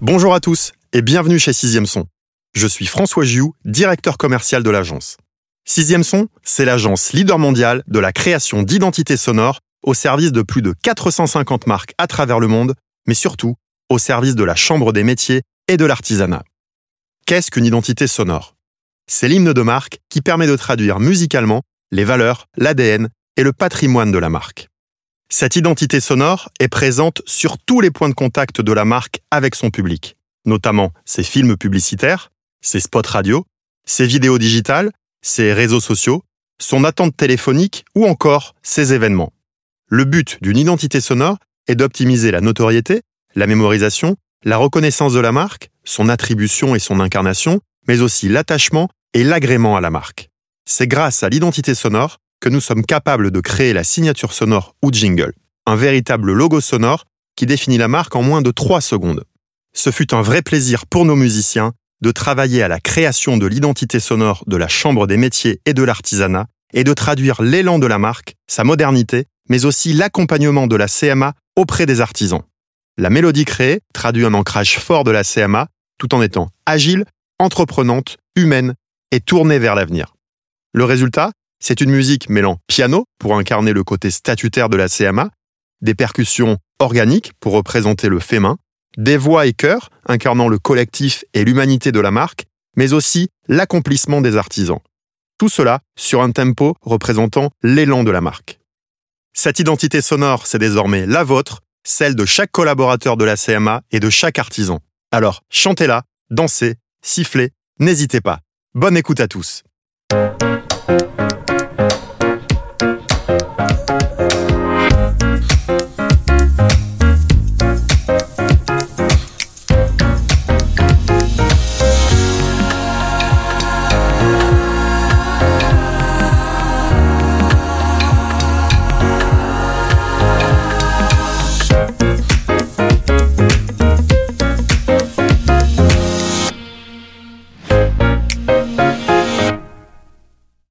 Bonjour à tous et bienvenue chez Sixième Son. Je suis François Giou, directeur commercial de l'agence. Sixième Son, c'est l'agence leader mondiale de la création d'identités sonores au service de plus de 450 marques à travers le monde, mais surtout au service de la Chambre des métiers et de l'artisanat. Qu'est-ce qu'une identité sonore? C'est l'hymne de marque qui permet de traduire musicalement les valeurs, l'ADN et le patrimoine de la marque. Cette identité sonore est présente sur tous les points de contact de la marque avec son public, notamment ses films publicitaires, ses spots radio, ses vidéos digitales, ses réseaux sociaux, son attente téléphonique ou encore ses événements. Le but d'une identité sonore est d'optimiser la notoriété, la mémorisation, la reconnaissance de la marque, son attribution et son incarnation, mais aussi l'attachement et l'agrément à la marque. C'est grâce à l'identité sonore que nous sommes capables de créer la signature sonore ou jingle, un véritable logo sonore qui définit la marque en moins de 3 secondes. Ce fut un vrai plaisir pour nos musiciens de travailler à la création de l'identité sonore de la Chambre des métiers et de l'artisanat et de traduire l'élan de la marque, sa modernité, mais aussi l'accompagnement de la CMA auprès des artisans. La mélodie créée traduit un ancrage fort de la CMA tout en étant agile, entreprenante, humaine et tournée vers l'avenir. Le résultat, c'est une musique mêlant piano pour incarner le côté statutaire de la CMA, des percussions organiques pour représenter le fait main, des voix et chœurs incarnant le collectif et l'humanité de la marque, mais aussi l'accomplissement des artisans. Tout cela sur un tempo représentant l'élan de la marque. Cette identité sonore, c'est désormais la vôtre, celle de chaque collaborateur de la CMA et de chaque artisan. Alors, chantez-la, dansez, sifflez, n'hésitez pas. Bonne écoute à tous.